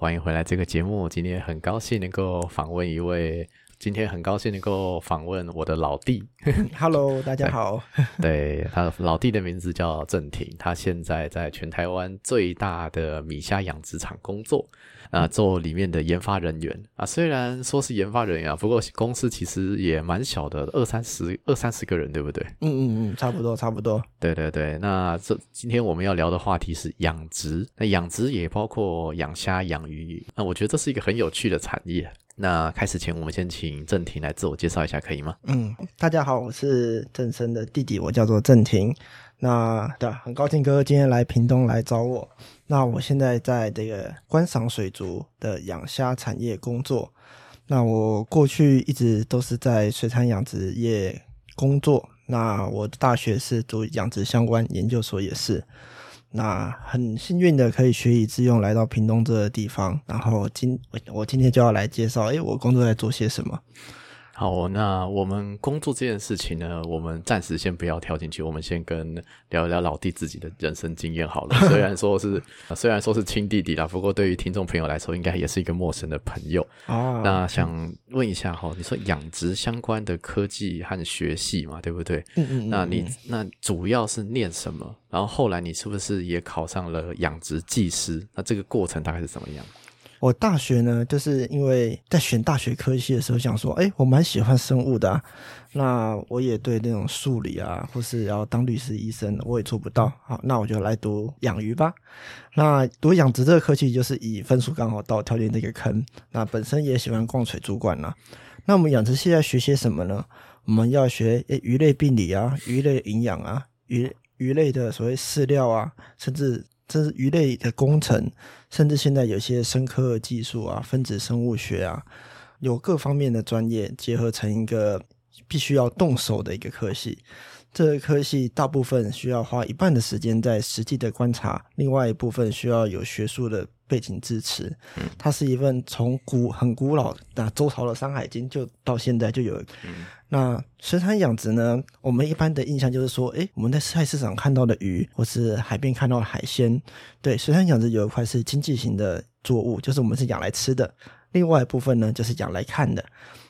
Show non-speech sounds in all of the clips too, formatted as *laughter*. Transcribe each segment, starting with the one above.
欢迎回来这个节目，今天很高兴能够访问一位，今天很高兴能够访问我的老弟。Hello，大家好。*laughs* 对他老弟的名字叫郑婷，他现在在全台湾最大的米虾养殖场工作，啊、做里面的研发人员啊。虽然说是研发人员啊，不过公司其实也蛮小的，二三十二三十个人，对不对？嗯嗯嗯，差不多差不多。对对对，那这今天我们要聊的话题是养殖，那养殖也包括养虾、养鱼，那我觉得这是一个很有趣的产业。那开始前，我们先请郑婷来自我介绍一下，可以吗？嗯，大家好，我是郑生的弟弟，我叫做郑婷。那对，很高兴哥哥今天来屏东来找我。那我现在在这个观赏水族的养虾产业工作。那我过去一直都是在水产养殖业工作。那我的大学是读养殖相关，研究所也是。那很幸运的可以学以致用，来到屏东这个地方。然后今我我今天就要来介绍，诶，我工作在做些什么。好，那我们工作这件事情呢，我们暂时先不要跳进去，我们先跟聊一聊老弟自己的人生经验好了。*laughs* 虽然说是虽然说是亲弟弟啦，不过对于听众朋友来说，应该也是一个陌生的朋友。*laughs* 啊，那想问一下哈，你说养殖相关的科技和学系嘛，对不对？嗯嗯嗯，那你嗯那主要是念什么？然后后来你是不是也考上了养殖技师？那这个过程大概是怎么样？我大学呢，就是因为在选大学科系的时候，想说，哎，我蛮喜欢生物的、啊，那我也对那种数理啊，或是要当律师、医生，我也做不到。好，那我就来读养鱼吧。那读养殖这个科系，就是以分数刚好到跳进这个坑。那本身也喜欢逛水族馆啦、那我们养殖系在学些什么呢？我们要学诶鱼类病理啊，鱼类营养啊，鱼鱼类的所谓饲料啊，甚至这是鱼类的工程，甚至现在有些生科技术啊，分子生物学啊，有各方面的专业结合成一个必须要动手的一个科系。这个科系大部分需要花一半的时间在实际的观察，另外一部分需要有学术的背景支持。它是一份从古很古老那周朝的《山海经》就到现在就有。那水产养殖呢？我们一般的印象就是说，诶，我们在菜市场看到的鱼，或是海边看到的海鲜，对，水产养殖有一块是经济型的作物，就是我们是养来吃的；另外一部分呢，就是养来看的。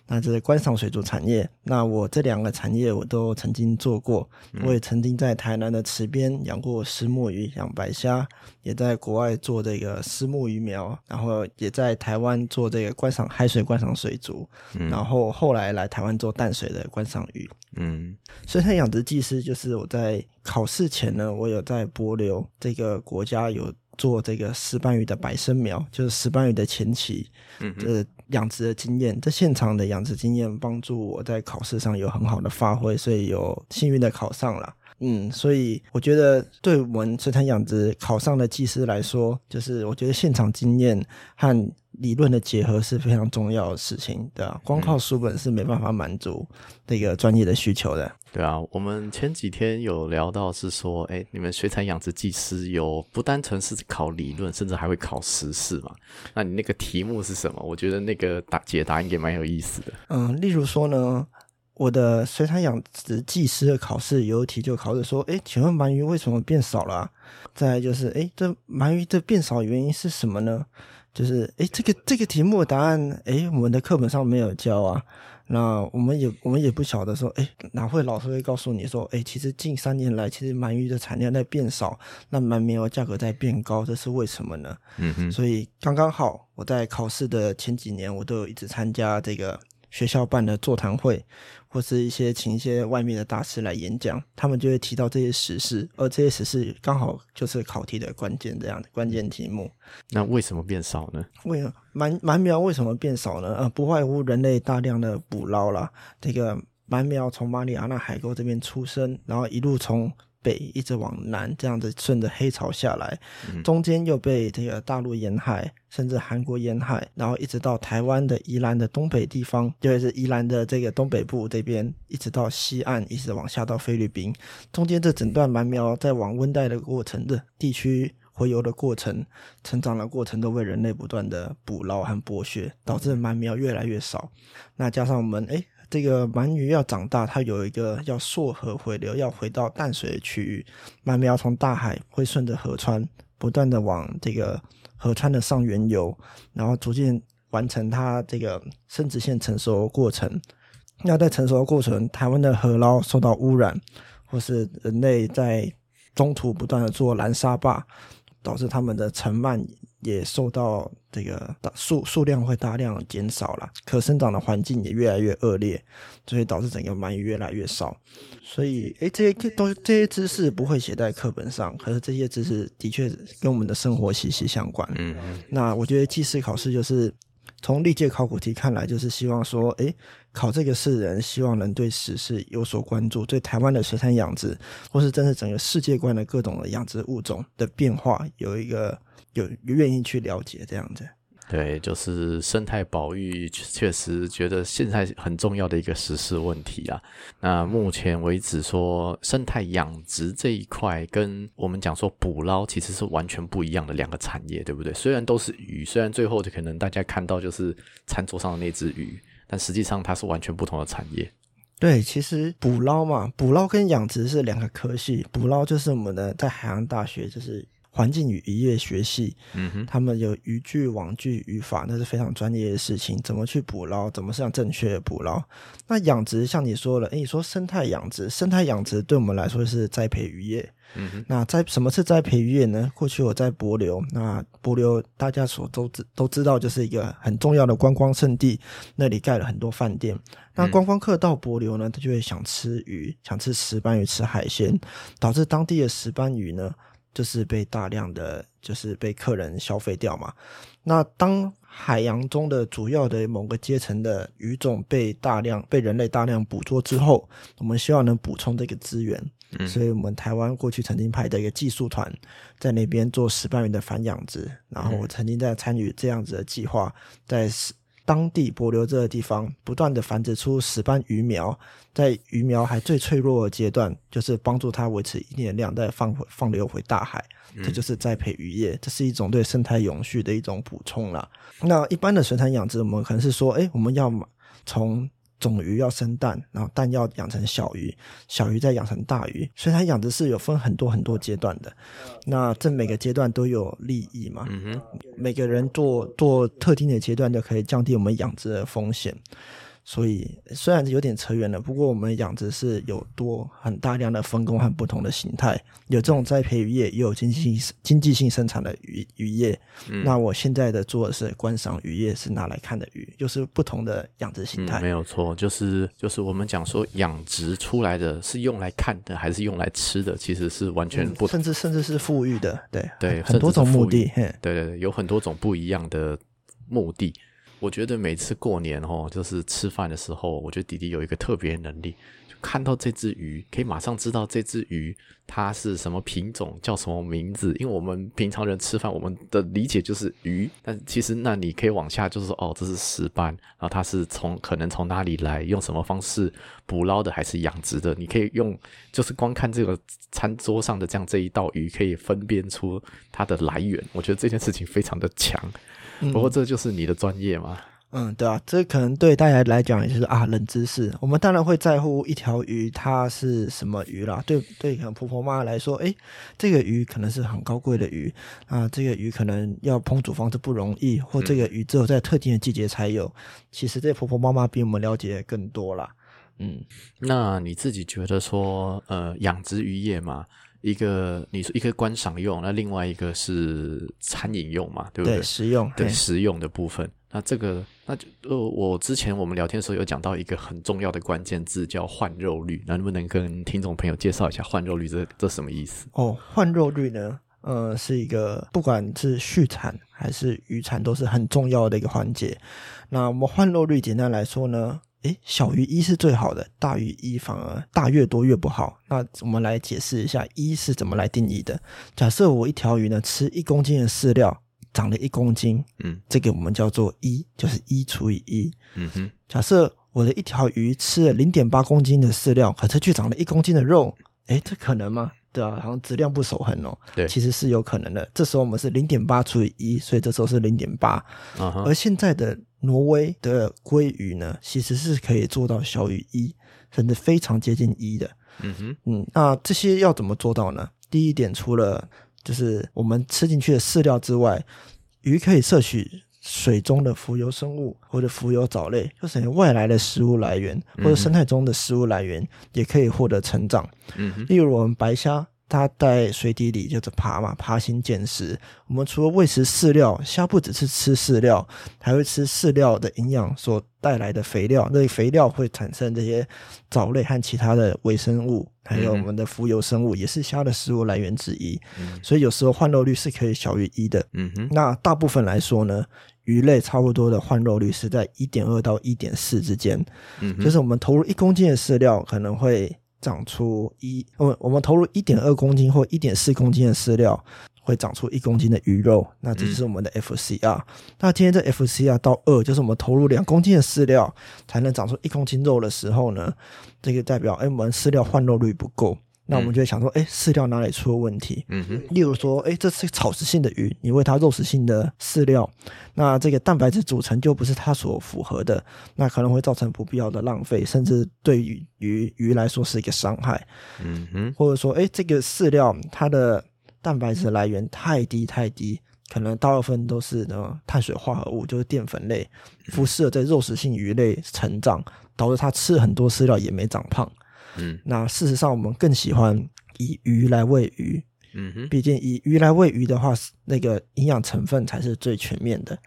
那这是观赏水族产业。那我这两个产业我都曾经做过，我也曾经在台南的池边养过石墨鱼、养白虾，也在国外做这个石墨鱼苗，然后也在台湾做这个观赏海水观赏水族，然后后来来台湾做淡水的观赏鱼。嗯水产养殖技师就是我在考试前呢，我有在帛琉这个国家有做这个石斑鱼的白生苗，就是石斑鱼的前期，嗯哼这养殖的经验，这现场的养殖经验帮助我在考试上有很好的发挥，所以有幸运的考上了。嗯，所以我觉得对我们水产养殖考上的技师来说，就是我觉得现场经验和理论的结合是非常重要的事情，对啊，光靠书本是没办法满足这个专业的需求的。对啊，我们前几天有聊到是说，哎，你们水产养殖技师有不单纯是考理论，甚至还会考时事嘛？那你那个题目是什么？我觉得那个答解答应该蛮有意思的。嗯，例如说呢，我的水产养殖技师的考试有一题就考试说，诶，请问鳗鱼为什么变少了啊、再来就是，诶，这鳗鱼的变少原因是什么呢？就是，诶，这个这个题目的答案，诶，我们的课本上没有教啊。那我们也我们也不晓得说，诶，哪会老师会告诉你说，诶，其实近三年来，其实鳗鱼的产量在变少，那鳗苗价格在变高，这是为什么呢？嗯哼，所以刚刚好，我在考试的前几年，我都有一直参加这个学校办的座谈会，或是一些请一些外面的大师来演讲，他们就会提到这些时事，而这些时事刚好就是考题的关键这样的关键题目。那为什么变少呢？为了鳗鳗苗为什么变少呢？呃，不外乎人类大量的捕捞啦，这个鳗苗从马里亚纳海沟这边出生，然后一路从北，一直往南，这样子顺着黑潮下来，嗯中间又被这个大陆沿海，甚至韩国沿海，然后一直到台湾的宜兰的东北地方，就是宜兰的这个东北部这边，一直到西岸，一直往下到菲律宾，中间这整段蛮苗在往温带的过程的地区。回游的过程、成长的过程都被人类不断的捕捞和剥削，导致鳗苗越来越少。那加上我们诶，这个鳗鱼要长大，它有一个要溯河回流，要回到淡水的区域。鳗苗从大海会顺着河川不断的往这个河川的上缘游，然后逐渐完成它这个生殖腺成熟的过程。那在成熟的过程，台湾的河捞受到污染，或是人类在中途不断的做拦沙坝。导致它们的成鳗也受到这个数数量会大量减少了，可生长的环境也越来越恶劣，所以导致整个鳗鱼越来越少。所以，诶，这些都这些知识不会写在课本上，可是这些知识的确跟我们的生活息息相关。嗯，那我觉得记事考试就是从历届考古题看来，就是希望说，诶，考这个试人，希望能对时事有所关注，对台湾的水产养殖，或是真是整个世界观的各种的养殖物种的变化，有一个有愿意去了解这样子。对，就是生态保育，确实觉得现在很重要的一个实施问题啊。那目前为止说生态养殖这一块，跟我们讲说捕捞其实是完全不一样的两个产业，对不对？虽然都是鱼，虽然最后就可能大家看到就是餐桌上的那只鱼，但实际上它是完全不同的产业。对，其实捕捞嘛，捕捞跟养殖是两个科系。捕捞就是我们的在海洋大学就是环境与渔业学系，嗯哼，他们有渔具、网具、渔法，那是非常专业的事情。怎么去捕捞，怎么是正确的捕捞？那养殖像你说了，诶，你说生态养殖，生态养殖对我们来说是栽培渔业。嗯哼，那在什么是栽培渔业呢？过去我在柏流，那柏流大家所都知都知道，就是一个很重要的观光胜地，那里盖了很多饭店。那观光客到柏流呢，他就会想吃鱼，想吃石斑鱼，吃海鲜，导致当地的石斑鱼呢，就是被大量的就是被客人消费掉嘛。那当海洋中的主要的某个阶层的鱼种被大量被人类大量捕捉之后，我们希望能补充这个资源。所以，我们台湾过去曾经派的一个技术团在那边做石斑鱼的繁养殖，然后我曾经在参与这样子的计划，在当地帛琉这个地方不断的繁殖出石斑鱼苗，在鱼苗还最脆弱的阶段，就是帮助它维持一定的量，再放回放流回大海，这就是栽培渔业，这是一种对生态永续的一种补充啦。那一般的水产养殖，我们可能是说，哎，我们要从种鱼要生蛋，然后蛋要养成小鱼，小鱼再养成大鱼。所以它养殖是有分很多很多阶段的。那这每个阶段都有利益嘛？嗯哼，每个人做做特定的阶段，就可以降低我们养殖的风险。所以虽然有点扯远了，不过我们养殖是有多很大量的分工和不同的形态，有这种栽培渔业，也有经济性经济性生产的渔渔业。嗯那我现在的做的是观赏渔业，是拿来看的鱼，就是不同的养殖形态。嗯，没有错，就是就是我们讲说养殖出来的是用来看的，还是用来吃的，其实是完全不同。甚至甚至是富裕的，对对很多种目的。对对对，有很多种不一样的目的。我觉得每次过年哦，就是吃饭的时候，我觉得弟弟有一个特别能力，就看到这只鱼，可以马上知道这只鱼它是什么品种，叫什么名字。因为我们平常人吃饭，我们的理解就是鱼，但其实那你可以往下，就是说哦，这是石斑，然后它是从可能从哪里来，用什么方式捕捞的，还是养殖的？你可以用，就是光看这个餐桌上的这样这一道鱼，可以分辨出它的来源。我觉得这件事情非常的强。不过这就是你的专业嘛？嗯，对啊，这可能对大家来讲也就是啊冷知识。我们当然会在乎一条鱼它是什么鱼啦。对对，可能婆婆妈妈来说，诶，这个鱼可能是很高贵的鱼啊，这个鱼可能要烹煮方式不容易，或这个鱼只有在特定的季节才有。其实这婆婆妈妈比我们了解更多啦。嗯，那你自己觉得说，呃，养殖渔业嘛，一个你说一个观赏用，那另外一个是餐饮用嘛，对不对，食用对嘿食用的部分。那这个，那就呃，我之前我们聊天的时候有讲到一个很重要的关键字叫换肉率，那能不能跟听众朋友介绍一下换肉率这这什么意思？哦，换肉率呢，呃，是一个不管是畜产还是渔产都是很重要的一个环节。那我们换肉率简单来说呢，诶，小于一是最好的，大于一反而大越多越不好。那我们来解释一下一是怎么来定义的。假设我一条鱼呢吃一公斤的饲料，长了一公斤，嗯，这个我们叫做一，就是一除以一。嗯哼，假设我的一条鱼吃了零点八公斤的饲料，可是却长了一公斤的肉，诶，这可能吗？对啊，好像质量不守恒哦。对其实是有可能的。这时候我们是零点八除以一，所以这时候是零点八。啊而，现在的挪威的鲑鱼呢，其实是可以做到小于一，甚至非常接近一的。嗯哼，嗯，那这些要怎么做到呢？第一点，除了就是我们吃进去的饲料之外，鱼可以摄取水中的浮游生物或者浮游藻类，就是外来的食物来源，或者生态中的食物来源，也可以获得成长。嗯，例如我们白虾，它在水底里就是爬嘛，爬行捡食。我们除了喂食饲料，虾不只是吃饲料，还会吃饲料的营养所带来的肥料。那肥料会产生这些藻类和其他的微生物，还有我们的浮游生物，也是虾的食物来源之一。所以有时候换肉率是可以小于一的。嗯哼，那大部分来说呢，鱼类差不多的换肉率是在一点二到一点四之间。嗯，就是我们投入一公斤的饲料，可能会长出一，我我们投入一点二公斤或一点四公斤的饲料，会长出一公斤的鱼肉。那这就是我们的 FCR。那今天这 FCR 到二，就是我们投入两公斤的饲料才能长出一公斤肉的时候呢，这个代表哎，我们饲料换肉率不够。那我们就会想说，哎，饲料哪里出了问题？嗯哼，例如说，哎，这是草食性的鱼，你喂它肉食性的饲料，那这个蛋白质组成就不是它所符合的，那可能会造成不必要的浪费，甚至对于鱼鱼来说是一个伤害。嗯哼，或者说，哎，这个饲料它的蛋白质来源太低太低，可能大部分都是呢碳水化合物，就是淀粉类，不适合在肉食性鱼类成长，导致它吃很多饲料也没长胖。嗯那事实上，我们更喜欢以鱼来喂鱼，嗯哼，毕竟以鱼来喂鱼的话，那个营养成分才是最全面的。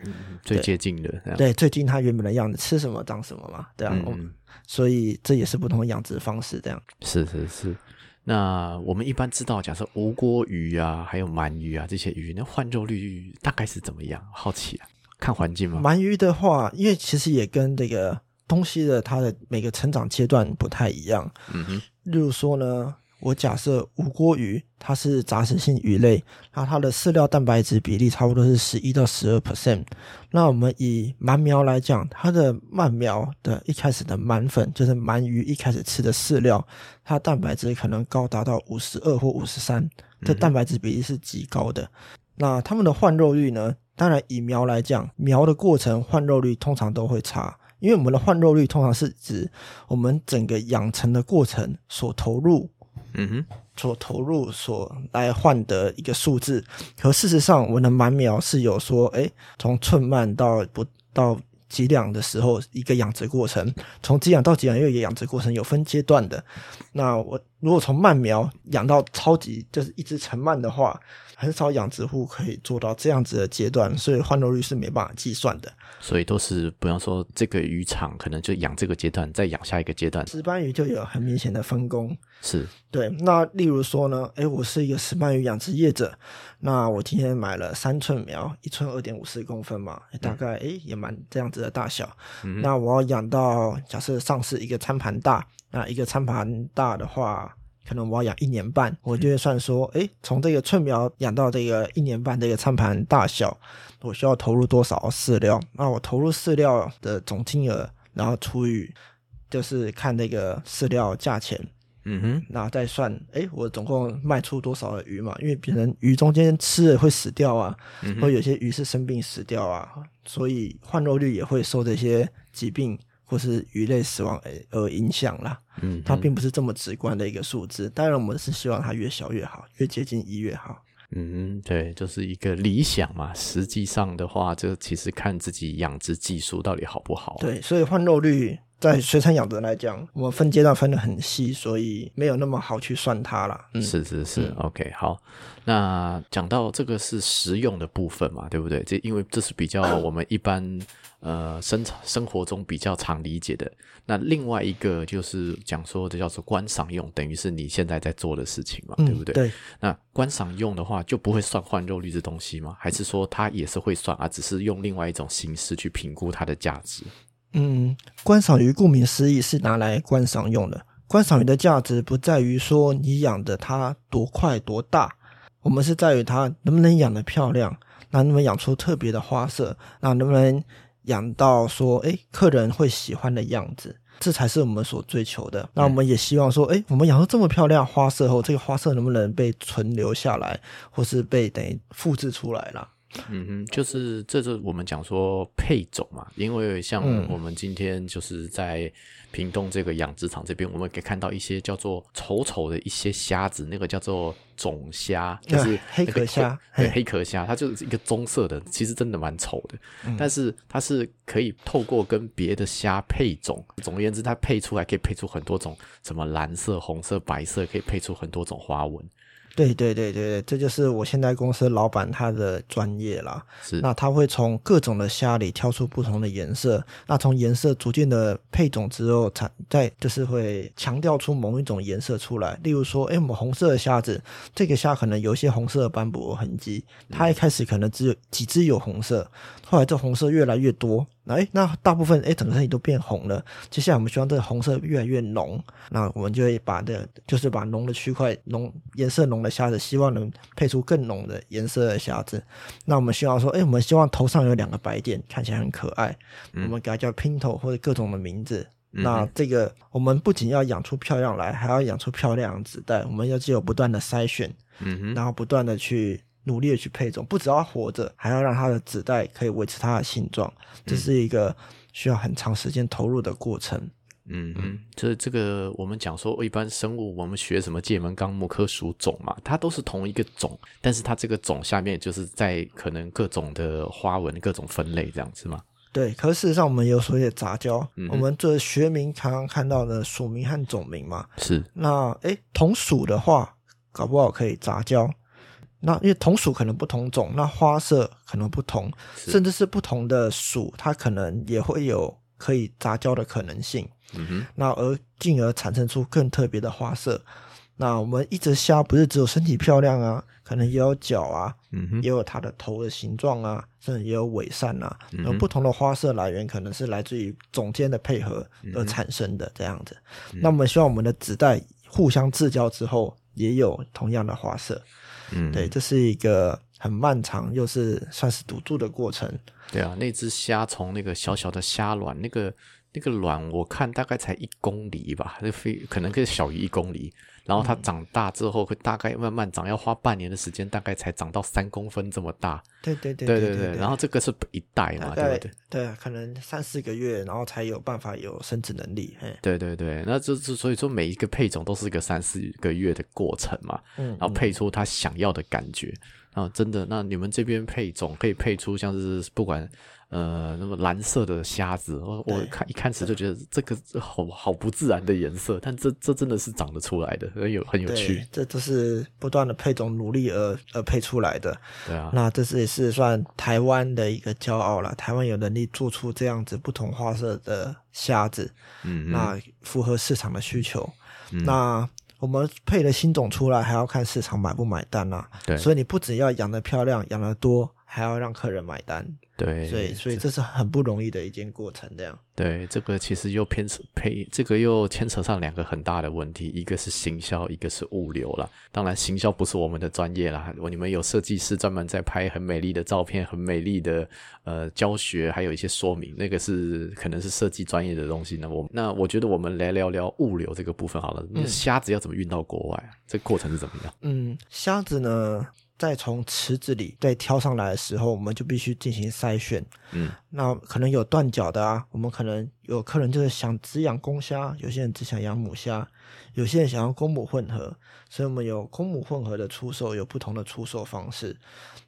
最接近的，对，最近它原本的样子，吃什么长什么嘛，对啊。我嗯，所以这也是不同的养殖方式，这样。是是是。那我们一般知道，假设无锅鱼啊，还有鳗鱼啊这些鱼，那换肉率大概是怎么样？好奇啊，看环境吗？鳗鱼的话，因为其实也跟这个东西的它的每个成长阶段不太一样。嗯哼，例如说呢，我假设无锅鱼它是杂食性鱼类，那它的饲料蛋白质比例差不多是十一到十二 percent。那我们以鳗苗来讲，它的鳗苗的一开始的鳗粉，就是鳗鱼一开始吃的饲料，它蛋白质可能高达到五十二或五十三，这蛋白质比例是极高的。那它们的换肉率呢？当然，以苗来讲，苗的过程换肉率通常都会差，因为我们的换肉率通常是指我们整个养成的过程所投入嗯哼，所投入所来换的一个数字。可事实上，我们的满苗是有说，哎，从寸慢到不到几两的时候，一个养殖过程；从几两到几两又一个养殖过程，有分阶段的。那我如果从鳗苗养到超级就是一只成鳗的话，很少养殖户可以做到这样子的阶段，所以换肉率是没办法计算的。所以都是，比方说这个渔场可能就养这个阶段，再养下一个阶段，石斑鱼就有很明显的分工。是，对，那例如说呢，诶，我是一个石斑鱼养殖业者，那我今天买了三寸苗，一寸二点五四公分嘛，大概诶也蛮这样子的大小。那我要养到假设上市一个餐盘大，那一个餐盘大的话，可能我要养一年半，我就会算说，诶，从这个寸苗养到这个一年半这个餐盘大小，我需要投入多少饲料？那我投入饲料的总金额，然后除以就是看那个饲料价钱。嗯哼，那再算，哎，我总共卖出多少的鱼嘛？因为别人鱼中间吃了会死掉啊，嗯或有些鱼是生病死掉啊，所以换肉率也会受这些疾病或是鱼类死亡而而影响啦。嗯，它并不是这么直观的一个数字。当然，我们是希望它越小越好，越接近一越好。嗯，对，就是一个理想嘛。实际上的话，这其实看自己养殖技术到底好不好。，对，所以换肉率在水产养殖来讲，我们分阶段分得很细，所以没有那么好去算它啦。嗯，是是是、o k 好。那讲到这个是实用的部分嘛，对不对？这因为这是比较 *coughs* 我们一般呃生生活中比较常理解的。那另外一个就是讲说，这叫做观赏用，等于是你现在在做的事情嘛，嗯对不对？对，那观赏用的话，就不会算换肉率这东西吗？还是说它也是会算啊？只是用另外一种形式去评估它的价值？嗯，观赏鱼顾名思义是拿来观赏用的。观赏鱼的价值不在于说你养的它多快多大，我们是在于它能不能养得漂亮，那能不能养出特别的花色，那能不能养到说哎客人会喜欢的样子，这才是我们所追求的。那我们也希望说，哎我们养出这么漂亮花色后，这个花色能不能被存留下来，或是被等于复制出来啦？嗯哼，就是这是我们讲说配种嘛，因为像嗯我们今天就是在屏东这个养殖场这边，我们可以看到一些叫做丑丑的一些虾子，那个叫做种虾，就是啊黑那个壳虾对黑壳虾，它就是一个棕色的，其实真的蛮丑的，嗯。但是它是可以透过跟别的虾配种，总而言之，它配出来可以配出很多种，什么蓝色、红色、白色，可以配出很多种花纹，对对对对对，这就是我现在公司老板他的专业啦。是那他会从各种的虾里挑出不同的颜色，那从颜色逐渐的配种之后，才再就是会强调出某一种颜色出来。例如说，哎，我们红色的虾子，这个虾可能有一些红色的斑驳痕迹，它一开始可能只有几只有红色，后来这红色越来越多，那哎，那大部分哎整个身体都变红了。接下来我们希望这个红色越来越浓，那我们就会把这就是把浓的区块浓颜色浓的虾子，希望能配出更浓的颜色的虾子。那我们希望说，哎，我们希望头上有两个白点，看起来很可爱，我们给它叫拼头或者各种的名字。那这个我们不仅要养出漂亮来，还要养出漂亮的子代。我们要只有不断的筛选，嗯哼，然后不断的去努力的去配种，不只要活着，还要让它的子代可以维持它的性状。这是一个需要很长时间投入的过程。嗯嗯，这这个我们讲说，一般生物我们学什么界门纲目科属种嘛，它都是同一个种，但是它这个种下面就是在可能各种的花纹、各种分类这样子嘛。对，可是事实上我们有所谓的杂交，嗯我们这学名常常看到的属名和种名嘛。是，那诶，同属的话，搞不好可以杂交。那因为同属可能不同种，那花色可能不同，甚至是不同的属，它可能也会有可以杂交的可能性。嗯哼，那而进而产生出更特别的花色。那我们一只虾不是只有身体漂亮啊，可能也有脚啊，嗯哼，也有它的头的形状啊，甚至也有尾扇啊。那不同的花色来源可能是来自于种间的配合嗯而产生的这样子。那我们希望我们的子代互相制交之后，也有同样的花色。嗯，对，这是一个很漫长又是算是赌注的过程。对啊，那只虾从那个小小的虾卵，那个那个卵，我看大概才一公里吧，那非可能可以小于一公里。然后它长大之后，会大概慢慢长，要花半年的时间，大概才长到三公分这么大。对对对对对对，然后这个是一代嘛，对不对？对，可能三四个月，然后才有办法有生殖能力。嘿，对对对，那这这所以说每一个配种都是一个三四个月的过程嘛，嗯，然后配出它想要的感觉。啊，真的，那你们这边配种可以配出像是不管呃那么蓝色的虾子，我我看一开始就觉得这个好好不自然的颜色，但这这真的是长得出来的，很有很有趣，，这都是不断的配种努力而而配出来的。对啊，那这是也是算台湾的一个骄傲了。台湾有能力做出这样子不同花色的虾子，嗯嗯那符合市场的需求。嗯那我们配了新种出来，还要看市场买不买单啦、对所以你不只要养得漂亮、养得多，还要让客人买单。对，所以，所以这是很不容易的一件过程。这样，对，这个其实又偏扯配，这个又牵扯上两个很大的问题，一个是行销，一个是物流啦。当然，行销不是我们的专业啦，你们有设计师专门在拍很美丽的照片、很美丽的呃教学，还有一些说明，那个是可能是设计专业的东西。那我那我觉得我们来聊聊物流这个部分好了。那虾子要怎么运到国外啊？这个过程是怎么样？嗯，虾子呢，在从池子里再挑上来的时候，我们就必须进行筛选。嗯，那可能有断脚的啊，我们可能有客人就是想只养公虾，有些人只想养母虾，有些人想要公母混合，所以我们有公母混合的出售，有不同的出售方式。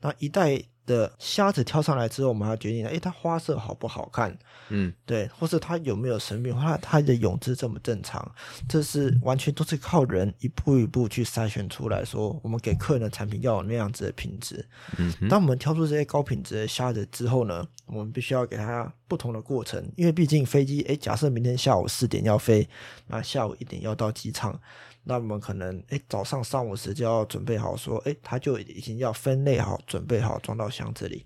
那一袋的虾子挑上来之后，我们还要决定，哎，它花色好不好看？嗯对，或是它有没有生病，或它它的泳姿正不正常，这是完全都是靠人一步一步去筛选出来说，我们给客人的产品要有那样子的品质。嗯当我们挑出这些高品质的虾子之后呢，我们必须要给它不同的过程，因为毕竟飞机，哎，假设明天下午四点要飞，那下午一点要到机场，那我们可能哎早上上午时就要准备好说，哎他就已经要分类好，准备好装到箱子里。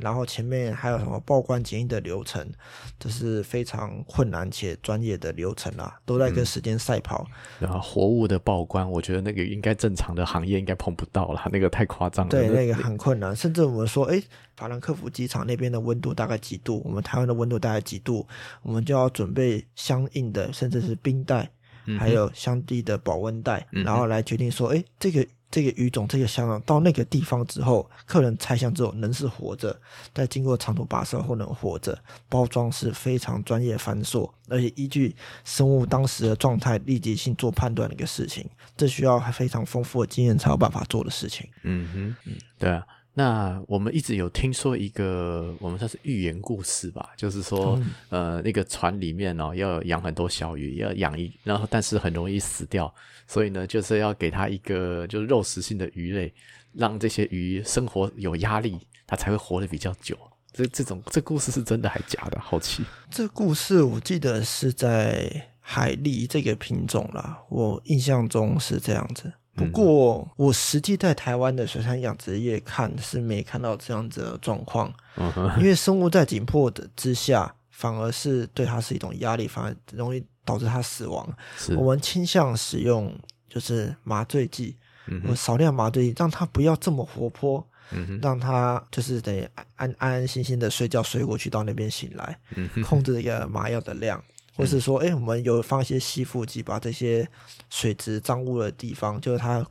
然后前面还有什么报关检疫的流程，这是非常困难且专业的流程啊，都在跟时间赛跑。然后活物的报关，我觉得那个应该正常的行业应该碰不到了，那个太夸张了。对，那个很困难。甚至我们说，哎，法兰克福机场那边的温度大概几度？我们台湾的温度大概几度？我们就要准备相应的，甚至是冰袋，还有相地的保温袋，然后来决定说，哎，这个。这个鱼种，这个箱到那个地方之后，客人拆箱之后能是活着，再经过长途跋涉后能活着，包装是非常专业繁琐，而且依据生物当时的状态立即性做判断的一个事情，这需要非常丰富的经验才有办法做的事情。嗯哼，嗯，对啊。那我们一直有听说一个，我们算是寓言故事吧，就是说，呃，那个船里面哦，要养很多小鱼，要养一，然后但是很容易死掉，所以呢，就是要给它一个就是肉食性的鱼类，让这些鱼生活有压力，它才会活得比较久。这这种这故事是真的还假的？好奇。这故事我记得是在海狸这个品种啦，我印象中是这样子。不过，我实际在台湾的水产养殖业看是没看到这样子的状况，因为生物在紧迫的之下，反而是对它是一种压力，反而容易导致它死亡。我们倾向使用就是麻醉剂，我少量麻醉剂，让它不要这么活泼，让它就是得安安安心心的睡觉睡过去，到那边醒来，控制一个麻药的量。或是说，哎，我们有放一些吸附剂，把这些水质脏污的地方，就是它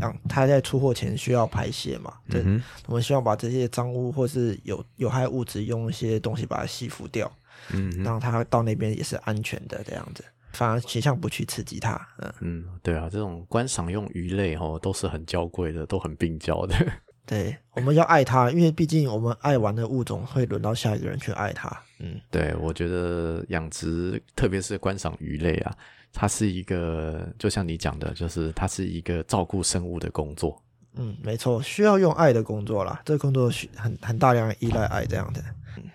让它在出货前需要排泄嘛，对，我们希望把这些脏污或是有有害物质用一些东西把它吸附掉，嗯，让它到那边也是安全的这样子，反而倾向不去刺激它，嗯。嗯，对啊，这种观赏用鱼类哦，都是很娇贵的，都很病娇的。对，我们要爱它，因为毕竟我们爱玩的物种会轮到下一个人去爱它。嗯，对，我觉得养殖，特别是观赏鱼类啊，它是一个，就像你讲的，就是它是一个照顾生物的工作。嗯，没错，需要用爱的工作啦，这个工作需很很大量依赖爱这样的。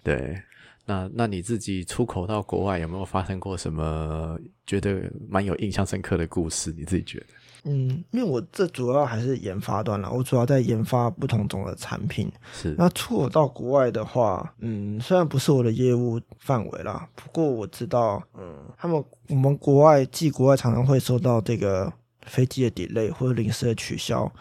对，那那你自己出口到国外有没有发生过什么觉得蛮有印象深刻的故事？你自己觉得？嗯，因为我这主要还是研发端了，我主要在研发不同种的产品。是，那出口到国外的话，嗯，虽然不是我的业务范围啦，不过我知道，嗯，他们我们国外寄国外常常会收到这个飞机的 delay 或者临时的取消，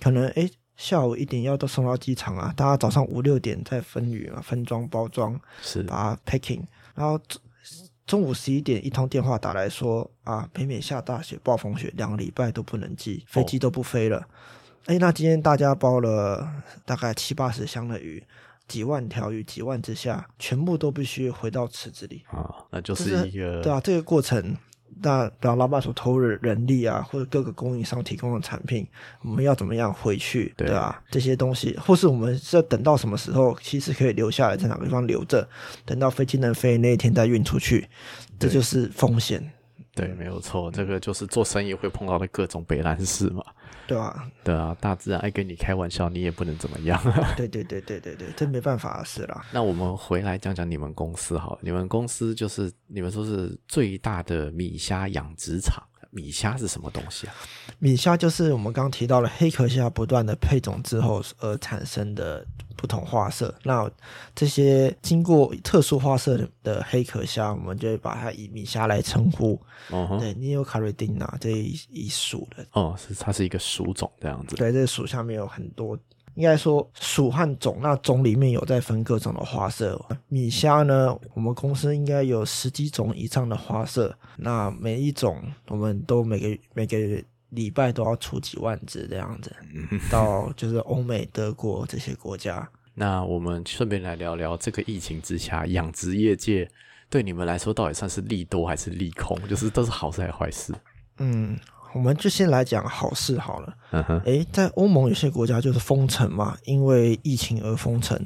可能诶下午一点要都送到机场啊，大家早上五六点再分鱼啊，分装包装，是把它 packing，然后。中午十一点，一通电话打来说啊，北美下大雪，暴风雪，两个礼拜都不能寄，飞机都不飞了。哎，那今天大家包了大概七八十箱的鱼，几万条鱼，几万之下，全部都必须回到池子里啊，那就是一个对啊，这个过程。那比方老板所投入人力啊，或者各个供应商提供的产品，我们要怎么样回去？对啊，这些东西，或是我们是要等到什么时候，其实可以留下来，在哪个地方留着，等到飞机能飞那一天再运出去，这就是风险。对，没有错，这个就是做生意会碰到的各种北兰事嘛。对啊，对啊，大自然爱跟你开玩笑，你也不能怎么样。对对对对对对，这没办法的事啦。那我们回来讲讲你们公司好，你们公司就是你们说是最大的米虾养殖场。米虾是什么东西啊？米虾就是我们刚刚提到了黑壳虾不断的配种之后而产生的不同花色。那这些经过特殊花色的黑壳虾，我们就会把它以米虾来称呼。哦，对，n e o c a r i d i n a 这一一属的。哦，是它是一个属种这样子。对，这个属下面有很多。应该说属和种，那种里面有在分各种的花色。米虾呢，我们公司应该有十几种以上的花色。那每一种，我们都每个每个礼拜都要出几万只这样子，到就是欧美、德国这些国家。那我们顺便来聊聊这个疫情之下，养殖业界对你们来说到底算是利多还是利空？就是都是好事还是坏事？嗯。我们就先来讲好事好了。哎，在欧盟有些国家就是封城嘛，因为疫情而封城。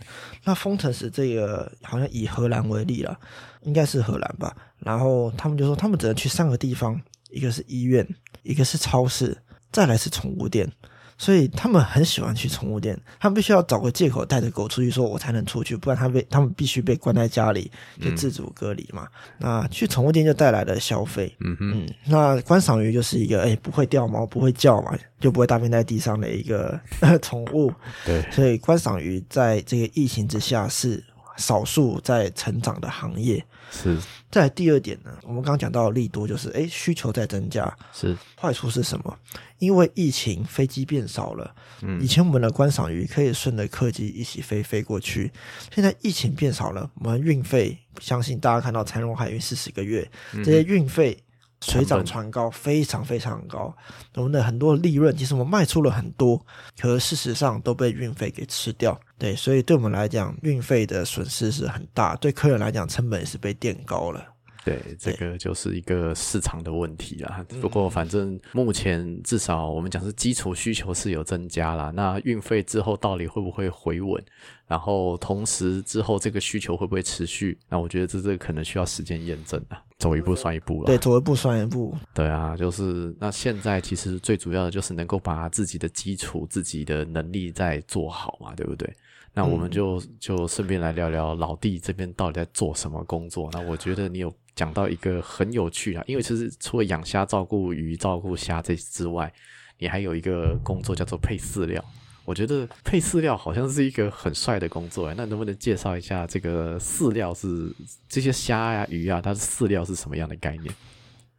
那封城是这个，好像以荷兰为例了，应该是荷兰吧。然后他们就说，他们只能去三个地方，一个是医院，一个是超市，再来是宠物店。所以他们很喜欢去宠物店，他们必须要找个借口带着狗出去，说我才能出去，不然他被他们必须被关在家里，就自主隔离嘛。那去宠物店就带来了消费，嗯哼，嗯，那观赏鱼就是一个哎不会掉毛、不会叫嘛，就不会大便在地上的一个 *laughs* 宠物，对，所以观赏鱼在这个疫情之下是少数在成长的行业。是再来第二点呢，我们刚刚讲到的利多就是，哎，需求在增加，是，坏处是什么？因为疫情，飞机变少了。嗯以前我们的观赏鱼可以顺着客机一起飞飞过去，现在疫情变少了，我们运费，相信大家看到长荣海运四十个月，这些运费水涨船高，非常非常高。我们的很多利润，其实我们卖出了很多，可是事实上都被运费给吃掉。对，所以对我们来讲，运费的损失是很大，对客人来讲，成本也是被垫高了。对，这个就是一个市场的问题啦。不过反正目前至少我们讲是基础需求是有增加啦。那运费之后到底会不会回稳？然后同时之后这个需求会不会持续？那我觉得这这个可能需要时间验证啊，走一步算一步了。对，走一步算一步。对啊，就是那现在其实最主要的就是能够把自己的基础、自己的能力再做好嘛，对不对？那我们就就顺便来聊聊老弟这边到底在做什么工作。那我觉得你有讲到一个很有趣啊，因为其实除了养虾、照顾鱼、照顾虾这之外，你还有一个工作叫做配饲料。我觉得配饲料好像是一个很帅的工作哎，那能不能介绍一下这个饲料是这些虾呀、鱼啊，它的饲料是什么样的概念？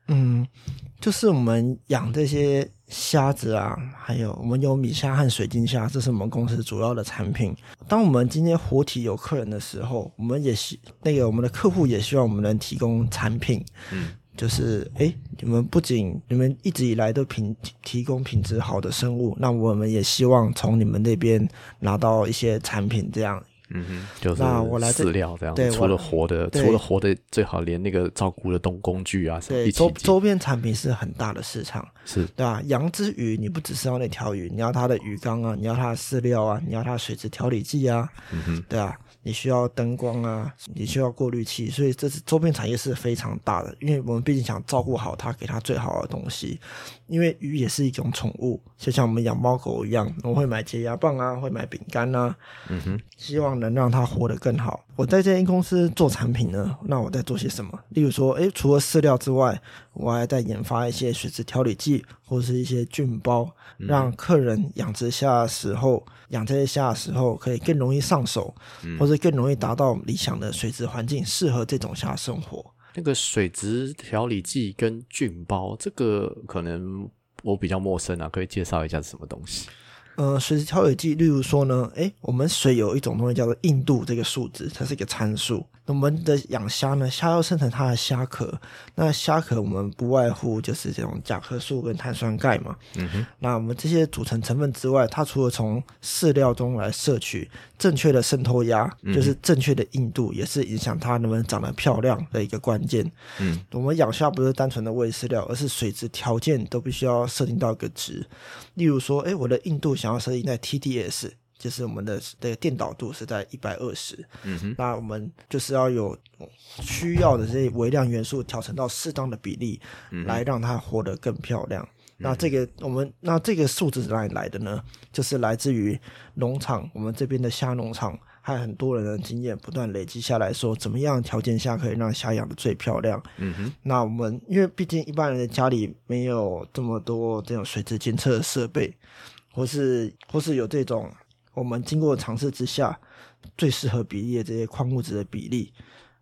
嗯，就是我们养这些虾子啊，还有我们有米虾和水晶虾，这是我们公司主要的产品。当我们今天活体有客人的时候，我们也希那个我们的客户也希望我们能提供产品。嗯，就是诶，你们不仅你们一直以来都品提供品质好的生物，那我们也希望从你们那边拿到一些产品，这样嗯哼，就是那我来这饲料这样对，除了活的，除了活的，最好连那个照顾的东工具啊什么对周周边产品是很大的市场。是对吧？养只鱼，你不只是要那条鱼，你要它的鱼缸啊，你要它的饲料啊，你要它的水质调理剂啊，嗯哼，对啊，你需要灯光啊，你需要过滤器，所以这是周边产业是非常大的。因为我们毕竟想照顾好它，给它最好的东西。因为鱼也是一种宠物，就像我们养猫狗一样，我会买洁牙棒啊，会买饼干啊，嗯哼，希望能让它活得更好。我在这间公司做产品呢，那我在做些什么？例如说，诶，除了饲料之外，我还在研发一些水质调理剂或是一些菌包，让客人养殖虾的时候，养这些虾的时候可以更容易上手，或者更容易达到理想的水质环境，适合这种虾生活。那个水质调理剂跟菌包，这个可能我比较陌生啊，可以介绍一下是什么东西？呃，水质调理剂，例如说呢，诶，我们水有一种东西叫做硬度这个数值，它是一个参数。那我们的养虾呢，虾要生成它的虾壳，那虾壳我们不外乎就是这种甲壳素跟碳酸钙嘛。嗯哼，那我们这些组成成分之外，它除了从饲料中来摄取正确的渗透压，就是正确的硬度，也是影响它能不能长得漂亮的一个关键。嗯，我们养虾不是单纯的喂饲料，而是水质条件都必须要设定到一个值。例如说，诶，我的硬度想要设定在 TDS。就是我们的这个电导度是在一百二十，嗯哼，那我们就是要有需要的这些微量元素调成到适当的比例，来让它活得更漂亮。那这个我们那这个数字是哪里来的呢？就是来自于农场，我们这边的虾农场，还有很多人的经验不断累积下来说，怎么样条件下可以让虾养的最漂亮。嗯哼，那我们因为毕竟一般人的家里没有这么多这种水质监测的设备，或是或是有这种我们经过尝试之下最适合比例的这些矿物质的比例，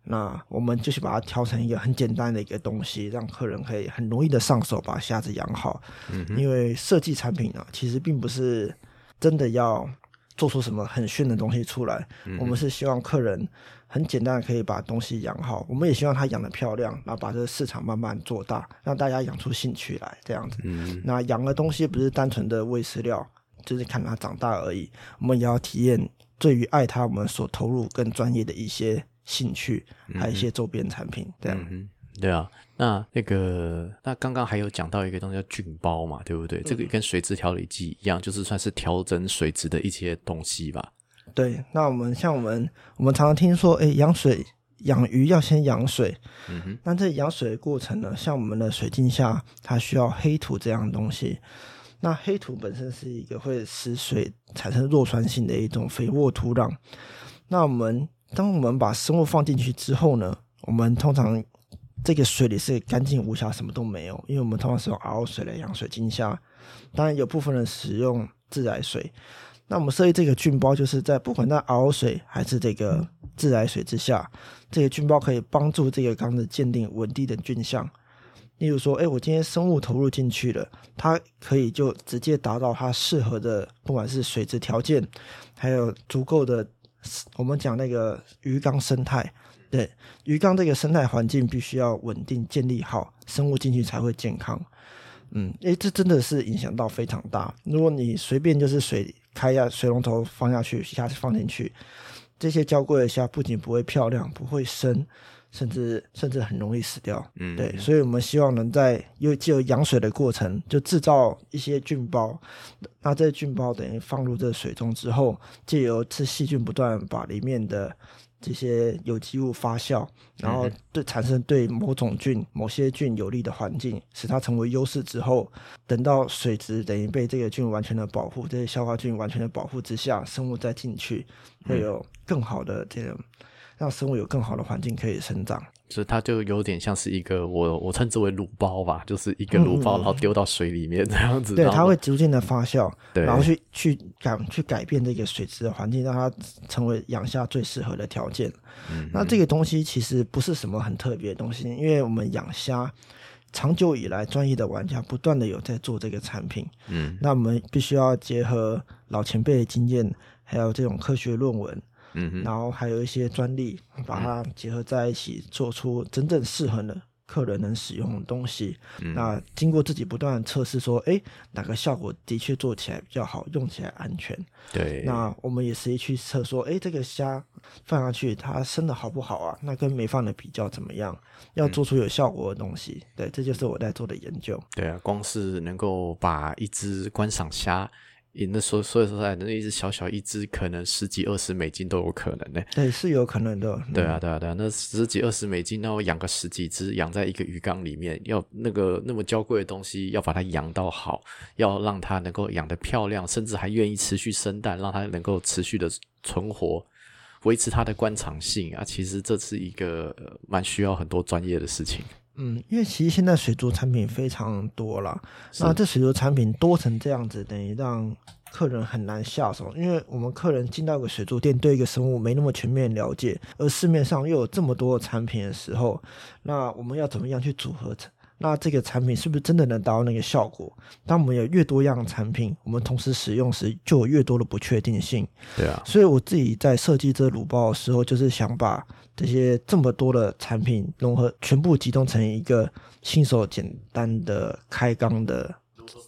那我们就去把它调成一个很简单的一个东西，让客人可以很容易的上手把虾子养好。嗯因为设计产品呢，其实并不是真的要做出什么很炫的东西出来，我们是希望客人很简单的可以把东西养好，我们也希望他养的漂亮，然后把这个市场慢慢做大，让大家养出兴趣来，这样子。嗯那养的东西不是单纯的喂饲料，就是看他长大而已，我们也要体验对于爱他我们所投入更专业的一些兴趣，还有一些周边产品，这样。嗯，对啊。那那个，那刚刚还有讲到一个东西叫菌包嘛，对不对？这个跟水质调理剂一样，就是算是调整水质的一些东西吧。对，那我们像我们我们常常听说，哎，养水养鱼要先养水，嗯哼，那这养水的过程呢，像我们的水镜下，它需要黑土这样的东西。那黑土本身是一个会使水产生弱酸性的一种肥沃土壤。那我们当我们把生物放进去之后呢，我们通常这个水里是干净无瑕，什么都没有，因为我们通常是用 RO 水来养水晶虾。当然有部分人使用自来水。那我们设计这个菌包，就是在不管在 RO 水还是这个自来水之下，这个菌包可以帮助这个缸子鉴定稳定的菌相。例如说，哎，我今天生物投入进去了，它可以就直接达到它适合的，不管是水质条件，还有足够的，我们讲那个鱼缸生态，对，鱼缸这个生态环境必须要稳定建立好，生物进去才会健康。嗯，诶，这真的是影响到非常大。如果你随便就是水开下水龙头放下去一，下次放进去，这些娇贵的虾不仅不会漂亮，不会生。甚至甚至很容易死掉，嗯，对，所以我们希望能在又既有养水的过程，就制造一些菌包，那这些菌包等于放入这水中之后，借由这细菌不断把里面的这些有机物发酵，然后对产生对某种菌、某些菌有利的环境，使它成为优势之后，等到水质等于被这个菌完全的保护，这些消化菌完全的保护之下，生物再进去会有更好的这个。让生物有更好的环境可以生长，所以它就有点像是一个我我称之为卤包吧，就是一个卤包，然后丢到水里面这样子。对，它会逐渐的发酵，然后去去改去改变这个水质的环境，让它成为养虾最适合的条件。那这个东西其实不是什么很特别的东西，因为我们养虾长久以来，专业的玩家不断的有在做这个产品。嗯，那我们必须要结合老前辈的经验，还有这种科学论文。嗯，然后还有一些专利，把它结合在一起，做出真正适合的客人能使用的东西。那经过自己不断测试，说，哎，哪个效果的确做起来比较好，用起来安全。对。那我们也实际去测，说，哎，这个虾放上去，它生的好不好啊？那跟没放的比较怎么样？要做出有效果的东西。对，这就是我在做的研究。对啊，光是能够把一只观赏虾。那所所以说在那一只小小一只，可能十几二十美金都有可能呢。对，是有可能的。对啊，对啊，对啊。那十几二十美金，那我养个十几只，养在一个鱼缸里面，要那个那么娇贵的东西，要把它养到好，要让它能够养得漂亮，甚至还愿意持续生蛋，让它能够持续的存活，维持它的观赏性啊。其实这是一个蛮需要很多专业的事情。嗯，因为其实现在水族产品非常多了，那这水族产品多成这样子，等于让客人很难下手。因为我们客人进到一个水族店，对一个生物没那么全面了解，而市面上又有这么多产品的时候，那我们要怎么样去组合成？那这个产品是不是真的能达到那个效果？当我们有越多样产品，我们同时使用时，就有越多的不确定性。对啊，所以我自己在设计这卤包的时候，就是想把这些这么多的产品融合，全部集中成一个新手简单的开缸的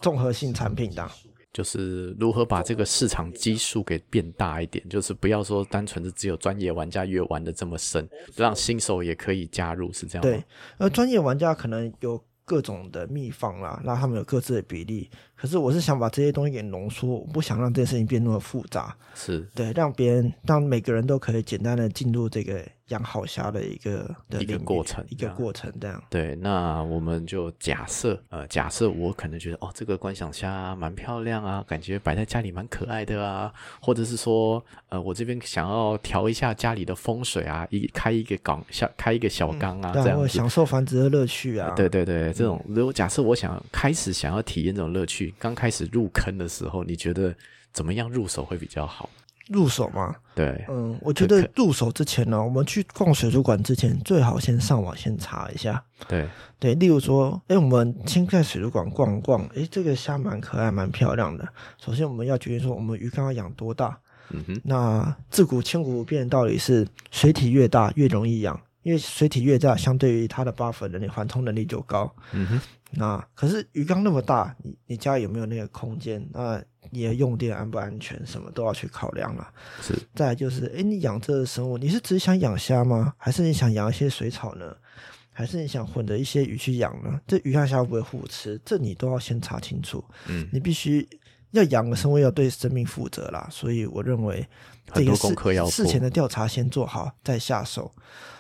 综合性产品的。就是如何把这个市场基数给变大一点，就是不要说单纯的只有专业玩家越玩的这么深，让新手也可以加入，是这样对，而专业玩家可能有各种的秘方啦，那他们有各自的比例。可是我是想把这些东西给浓缩，我不想让这件事情变那么复杂。是对，让别人让每个人都可以简单的进入这个。养好虾的一个一个过程，一个过程这样。对，那我们就假设，呃，假设我可能觉得，哦，这个观赏虾蛮漂亮啊，感觉摆在家里蛮可爱的啊，或者是说，呃，我这边想要调一下家里的风水啊，一开一个缸，小开一个小缸啊，这样享受繁殖的乐趣啊。对对对，这种如果假设我想开始想要体验这种乐趣，刚开始入坑的时候，你觉得怎么样入手会比较好？入手嘛，对，嗯，我觉得入手之前呢，我们去逛水族馆之前，最好先上网先查一下。对，对，例如说，哎，我们先在水族馆逛逛，哎，这个虾蛮可爱，蛮漂亮的。首先，我们要决定说，我们鱼缸要养多大。嗯哼。那自古千古不变的道理是，水体越大越容易养，因为水体越大，相对于它的 buffer 能力、缓冲能力就高。嗯哼。那可是鱼缸那么大，你你家有没有那个空间？那你的用电安不安全，什么都要去考量了。是。再就是，哎，你养这个生物，你是只想养虾吗？还是你想养一些水草呢？还是你想混着一些鱼去养呢？这鱼和虾会不会互吃？这你都要先查清楚。嗯。你必须要养个生物，要对生命负责啦。所以我认为，很多功课要事前的调查先做好，再下手。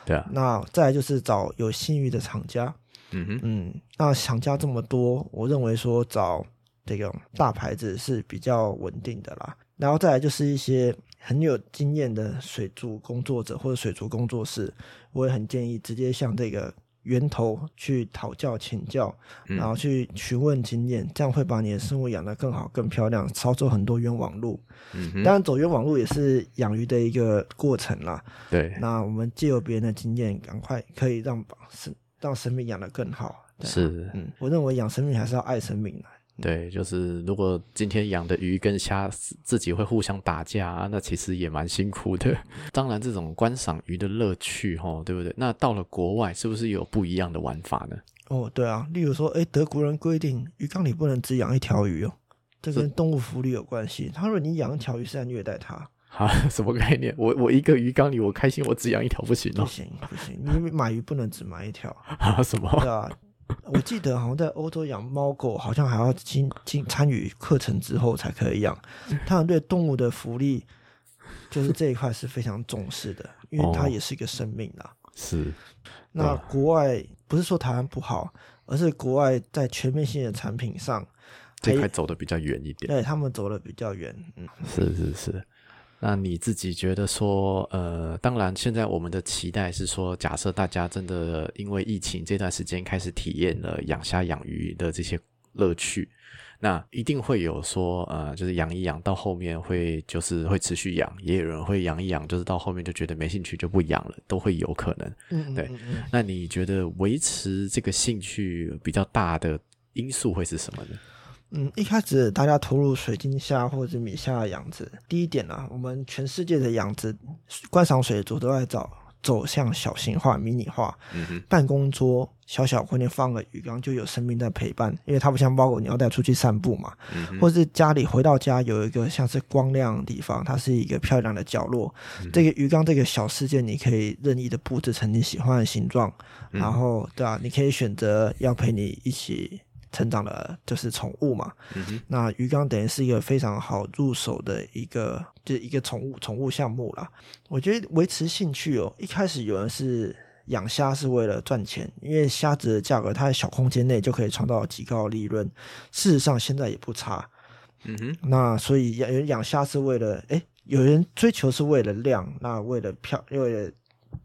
对啊。那再就是找有信誉的厂家。嗯哼，嗯，那厂家这么多，我认为说找这个大牌子是比较稳定的啦。然后再来就是一些很有经验的水族工作者或者水族工作室，我也很建议直接向这个源头去讨教请教，然后去询问经验，这样会把你的生物养得更好、更漂亮，少走很多冤枉路。嗯当然，走冤枉路也是养鱼的一个过程啦。对，那我们借由别人的经验，赶快可以让生让生命养得更好。对啊是，嗯，我认为养生命还是要爱生命的。对，就是如果今天养的鱼跟虾自己会互相打架啊，那其实也蛮辛苦的。*laughs* 当然，这种观赏鱼的乐趣，吼，对不对？那到了国外，是不是有不一样的玩法呢？哦，对啊，例如说，哎，德国人规定鱼缸里不能只养一条鱼哦，这跟动物福利有关系。他说你养一条鱼是在虐待它，啊，*laughs* 什么概念？我我一个鱼缸里，我开心，我只养一条不行不哦？行不行，你买鱼不能只买一条，啊，什么？对啊。我记得好像在欧洲养猫狗，好像还要经经参与课程之后才可以养。他们对动物的福利，就是这一块是非常重视的，因为它哦也是一个生命啦。是，那国外不是说台湾不好，而是国外在全面性的产品上，这块走的比较远一点。对他们走的比较远。嗯，是是是。那你自己觉得说，呃，当然，现在我们的期待是说，假设大家真的因为疫情这段时间开始体验了养虾养鱼的这些乐趣，那一定会有说，呃，就是养一养到后面会就是会持续养，也有人会养一养，就是到后面就觉得没兴趣就不养了，都会有可能。嗯对那你觉得维持这个兴趣比较大的因素会是什么呢？嗯，一开始大家投入水晶虾或者米虾的养殖，第一点啊，我们全世界的养殖观赏水族都在找走向小型化、迷你化。嗯哼，办公桌小小空间放个鱼缸，就有生命在陪伴，因为它不像猫狗，你要带出去散步嘛，或是家里回到家有一个像是光亮的地方，它是一个漂亮的角落。嗯这个鱼缸这个小世界，你可以任意的布置成你喜欢的形状，嗯。然后对啊，你可以选择要陪你一起成长的，就是宠物嘛。那鱼缸等于是一个非常好入手的一个，就是一个宠物宠物项目啦。我觉得维持兴趣哦，一开始有人是养虾是为了赚钱，因为虾子的价格它在小空间内就可以创造极高的利润，事实上现在也不差。嗯哼，那所以养有人养虾是为了，诶，有人追求是为了量，那为了漂，为了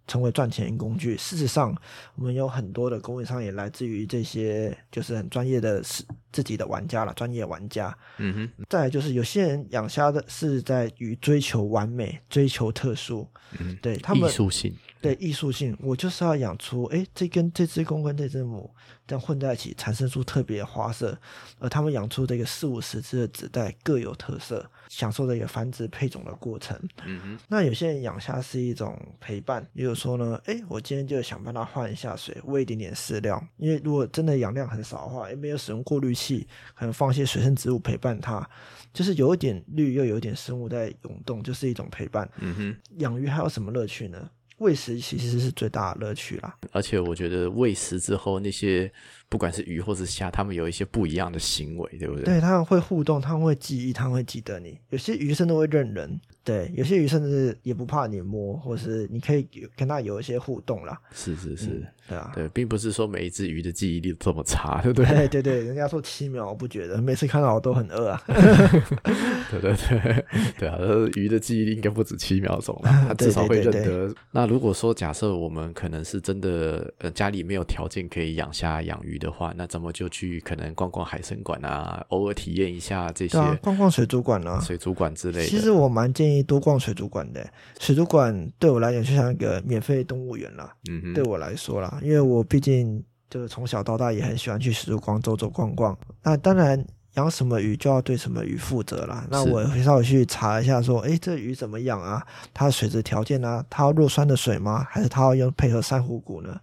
成为赚钱工具。事实上，我们有很多的供应商也来自于这些就是很专业的是自己的玩家了，专业玩家。嗯哼，再来就是有些人养虾的是在于追求完美、追求特殊，嗯对他们艺术性，对艺术性，我就是要养出，哎，这跟这只公跟这只母这样混在一起，产生出特别的花色，而他们养出这个四五十只的子代各有特色，享受这个繁殖配种的过程。嗯哼，那有些人养虾是一种陪伴，也有说呢，哎，我今天就想帮它换一下水，喂一点点饲料，因为如果真的养量很少的话，也没有使用过滤器，可能放一些水生植物陪伴它，就是有一点绿又有一点生物在涌动，就是一种陪伴。嗯哼。养鱼还有什么乐趣呢？喂食其实是最大的乐趣啦。而且我觉得喂食之后，那些不管是鱼或是虾，它们有一些不一样的行为，对不对？对，它们会互动，它们会记忆，它们会记得你。有些鱼甚至会认人，对，有些鱼甚至也不怕你摸，或是你可以跟它有一些互动啦。是是是，嗯对啊，对，并不是说每一只鱼的记忆力这么差，对不对？对对对，人家说七秒，我不觉得，每次看到我都很饿啊。*laughs* 对对对对啊，呃鱼的记忆力应该不止七秒钟了，*laughs* 它至少会认对对得。那如果说假设我们可能是真的呃家里没有条件可以养虾养鱼的话，那怎么就去可能逛逛海参馆啊，偶尔体验一下这些啊，逛逛水族馆啊。水族馆之类的。其实我蛮建议多逛水族馆的，水族馆对我来讲就像一个免费动物园啦。嗯哼，对我来说啦，因为我毕竟就是从小到大也很喜欢去水族馆走走逛逛。那当然养什么鱼就要对什么鱼负责啦。那我会稍微去查一下，说，诶，这鱼怎么养啊？它的水质条件啊，它要弱酸的水吗？还是它要用配合珊瑚骨呢？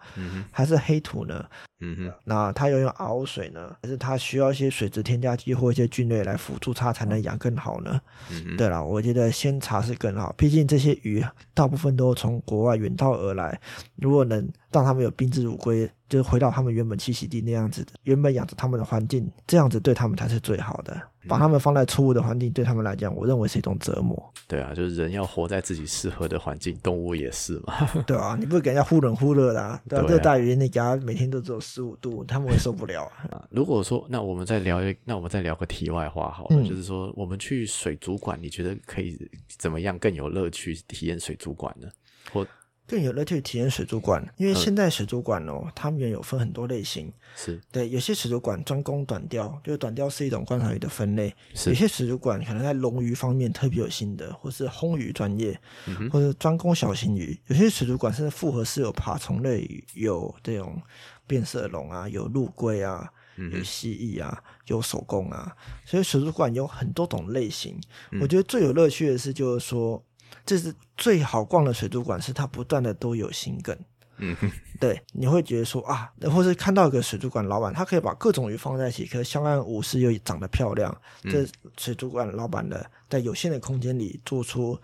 还是黑土呢？嗯哼，那它要用 RO 水呢？还是它需要一些水质添加剂或一些菌类来辅助它才能养更好呢？嗯哼，对了，我觉得先查是更好，毕竟这些鱼大部分都从国外远道而来，如果能让他们有宾至如归，就是回到他们原本栖息地那样子的，原本养着他们的环境，这样子对他们才是最好的。把他们放在错误的环境，对他们来讲，我认为是一种折磨。对啊，就是人要活在自己适合的环境，动物也是嘛。*laughs* *laughs* 对啊，你不会给人家忽冷忽热的啊。对啊，啊热带雨林你给他每天都只有十五度，他们会受不了啊。啊，如果说那我们再聊一，那我们再聊个题外话好了，嗯就是说我们去水族馆，你觉得可以怎么样更有乐趣体验水族馆呢？或更有乐趣体验水族馆，因为嗯现在水族馆哦，它们有分很多类型。是对，有些水族馆专攻短鲷，就是短鲷是一种观赏鱼的分类。是有些水族馆可能在龙鱼方面特别有心得，或是烘鱼专业，嗯或者专攻小型鱼。有些水族馆甚至复合式有爬虫类鱼，有这种变色龙啊，有陆龟啊，嗯有蜥蜴啊，有手工啊。所以水族馆有很多种类型。嗯我觉得最有乐趣的是，就是说，这是最好逛的水族馆，是它不断的都有新梗。嗯哼对，你会觉得说啊，或是看到一个水族馆老板，他可以把各种鱼放在一起，可是相安无事又长得漂亮。这水族馆老板的在有限的空间里做出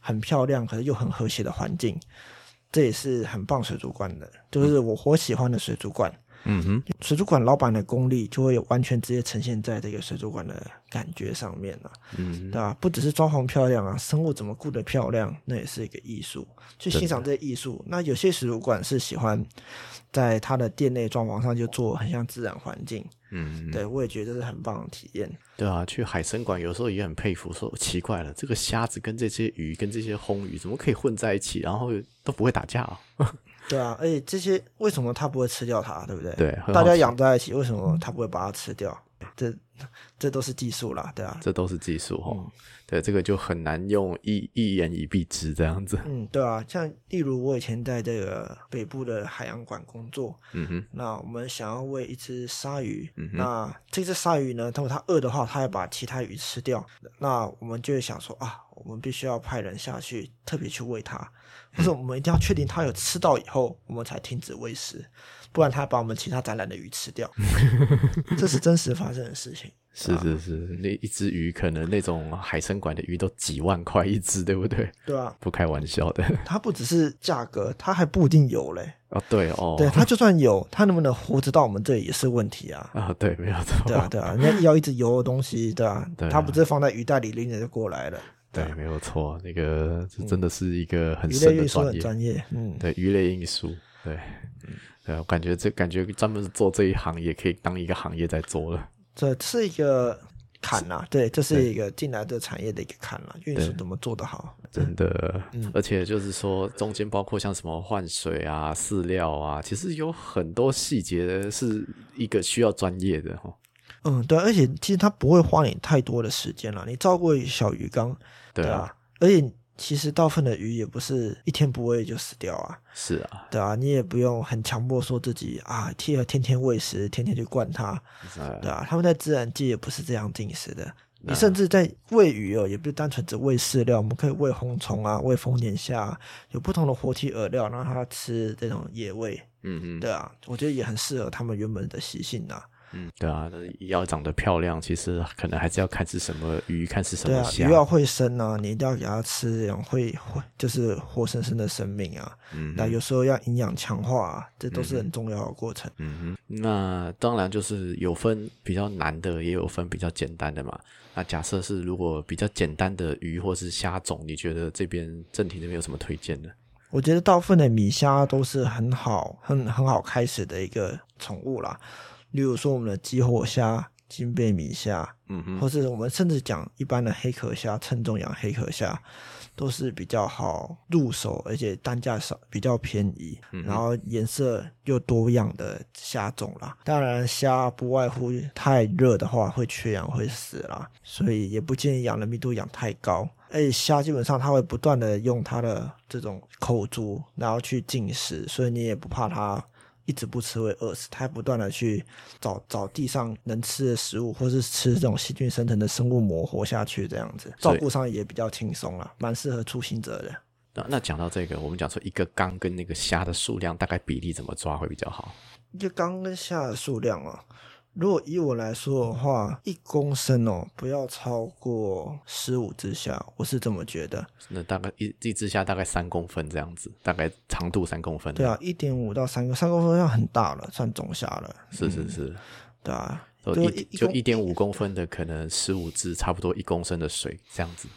很漂亮，可是又很和谐的环境，这也是很棒水族馆的，就是我我喜欢的水族馆。嗯哼水族馆老板的功力就会有完全直接呈现在这个水族馆的感觉上面了、嗯对吧、不只是装潢漂亮啊，生物怎么顾得漂亮，那也是一个艺术。去欣赏这些艺术，那有些水族馆是喜欢在它的店内装潢上就做很像自然环境，嗯，对我也觉得这是很棒的体验。对啊，去海参馆有时候也很佩服，说奇怪了，这个虾子跟这些鱼跟这些红鱼怎么可以混在一起，然后都不会打架啊？对啊，而且这些为什么它不会吃掉它，对不对？对大家养在一起，为什么它不会把它吃掉？这这都是技术啦，对啊。这都是技术哦。对，这个就很难用一一言以蔽之这样子。嗯，对啊，像例如我以前在这个北部的海洋馆工作，嗯哼，那我们想要喂一只鲨鱼，那这只鲨鱼呢，如果它饿的话，它要把其他鱼吃掉，那我们就会想说啊，我们必须要派人下去特别去喂它，或者我们一定要确定它有吃到以后，我们才停止喂食，不然他把我们其他展览的鱼吃掉，*laughs* 这是真实发生的事情。是是是，那一只鱼可能那种海参馆的鱼都几万块一只，对不对？对啊，不开玩笑的。*laughs* 它不只是价格，它还不一定有嘞。哦。对哦，对，它就算有，它能不能活着到我们这里也是问题啊。啊，对，没有错，对啊，对啊，人家要一直游的东西，对啊，对啊。它不是放在鱼袋里拎着就过来了。对，没有错，那个这真的是一个很鱼深的类运输很专业，专业，嗯，对鱼类运输，对，对，我感觉这感觉专门做这一行也可以当一个行业在做了。这是一个坎呐、对，这是一个进来的产业的一个坎啦、运输怎么做得好？真的，嗯而且就是说，中间包括像什么换水啊、饲料啊，其实有很多细节是一个需要专业的哈。嗯，对，而且其实它不会花你太多的时间了，你照顾小鱼缸，对啊，啊，而且其实大部分的鱼也不是一天不喂就死掉啊，是啊，对啊，你也不用很强迫说自己啊，天天天喂食，天天去灌它，呃对啊，他们在自然界也不是这样进食的。你甚至在喂鱼哦，也不是单纯只喂饲料，我们可以喂红虫啊，喂丰年虾啊，有不同的活体饵料，让它吃这种野味。嗯嗯，对啊，我觉得也很适合他们原本的习性啊。嗯，对啊，那要长得漂亮，其实可能还是要看是什么鱼，看是什对啊，么虾鱼。要会生啊，你一定要给它吃这种会会就是活生生的生命啊。嗯那有时候要营养强化、啊，这都是很重要的过程。嗯哼，那当然就是有分比较难的，也有分比较简单的嘛。那假设是如果比较简单的鱼或是虾种，你觉得这边正体那边有什么推荐呢？我觉得大部分的米虾都是很好、很很好开始的一个宠物啦。例如说我们的激活虾、金贝米虾，嗯哼，或是我们甚至讲一般的黑壳虾、称重养黑壳虾，都是比较好入手，而且单价少，比较便宜，然后颜色又多样的虾种啦。当然，虾不外乎太热的话会缺氧会死啦，所以也不建议养的密度养太高。而且虾基本上它会不断的用它的这种口足，然后去进食，所以你也不怕它一直不吃会饿死，它不断的去找找地上能吃的食物，或是吃这种细菌生成的生物膜活下去，这样子照顾上也比较轻松了，蛮适合出行者的。那那讲到这个，我们讲说一个缸跟那个虾的数量大概比例怎么抓会比较好？一个缸跟虾的数量哦，如果以我来说的话，一公升哦，不要超过十五只虾，我是这么觉得。那大概一一只虾大概三公分这样子，大概长度三公分。对啊，一点五到三公，三公分要很大了，算中虾了。是是是，对啊，就就一就一点五公分的，可能十五只，差不多一公升的水这样子。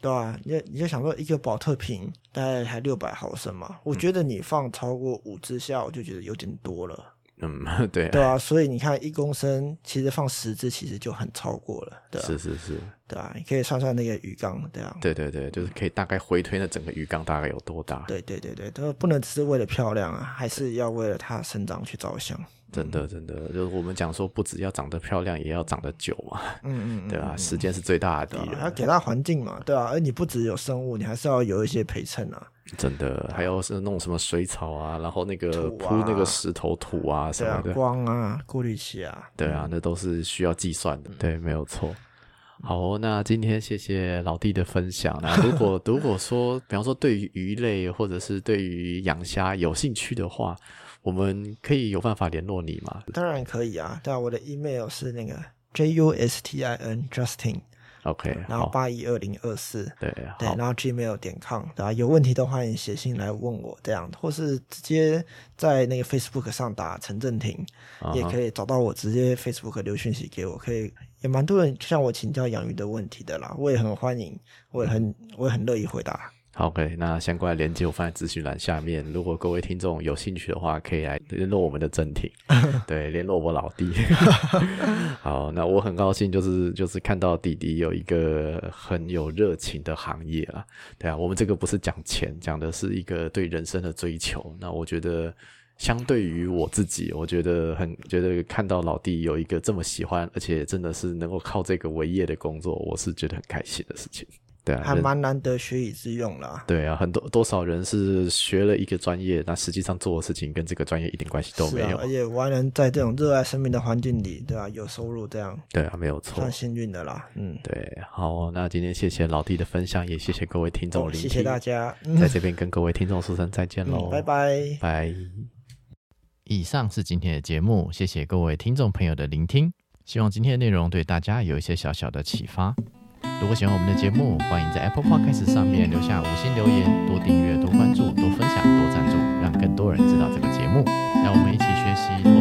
对啊，你就你就想说一个保特瓶大概才六百毫升嘛，我觉得你放超过五只虾，我就觉得有点多了。嗯，*laughs* 对对啊，所以你看一公升，其实放十只其实就很超过了，对啊，是是是，对啊，你可以算算那个鱼缸，对啊，对对对，就是可以大概回推那整个鱼缸大概有多大。对对对对，都不能只是为了漂亮啊，还是要为了它生长去着想。真的真的，就是我们讲说，不只要长得漂亮，也要长得久嘛，嗯嗯嗯，*laughs* 对吧？时间是最大的敌对啊，人还要。给它环境嘛，对啊，而你不只有生物，你还是要有一些陪衬啊，真的，还有是弄什么水草啊，然后那个铺那个石头土啊什么，的，光啊，过滤器啊，对啊，那都是需要计算的，对，没有错。好哦、那今天谢谢老弟的分享。那如果 *laughs* 如果说，比方说对于鱼类或者是对于养虾有兴趣的话，我们可以有办法联络你吗？当然可以啊，对啊，我的 email 是那个 j u s t i n Justin，OK，然后好，八一二零二四。对，对，然后 gmail 点 com，对吧、有问题的话，你写信来问我这样，或是直接在那个 Facebook 上打陈正廷，也可以找到我，直接 Facebook 留讯息给我，可以也蛮多人向我请教养鱼的问题的啦，我也很欢迎，我也很我也很乐意回答。好，OK，那相关的链接我放在资讯栏下面。如果各位听众有兴趣的话，可以来联络我们的正廷，*laughs* 对，联络我老弟。*laughs* 好，那我很高兴，就是就是看到弟弟有一个很有热情的行业啊。对啊，我们这个不是讲钱，讲的是一个对人生的追求。那我觉得。相对于我自己，我觉得很觉得看到老弟有一个这么喜欢，而且真的是能够靠这个为业的工作，我是觉得很开心的事情。对啊，人还蛮难得学以致用啦。对啊，很多多少人是学了一个专业，那实际上做的事情跟这个专业一点关系都没有。是啊，而且我还能在这种热爱生命的环境里，对啊、有收入，这样对啊，没有错算。幸运的啦。嗯，对，好，那今天谢谢老弟的分享，也谢谢各位听众哦，聆听。谢谢大家，嗯 *laughs* 在这边跟各位听众说声再见喽、嗯，拜拜。拜。以上是今天的节目，谢谢各位听众朋友的聆听，希望今天的内容对大家有一些小小的启发。如果喜欢我们的节目欢迎在 apple podcast 上面留下五星留言多订阅多关注多分享多赞助让更多人知道这个节目。让我们一起学习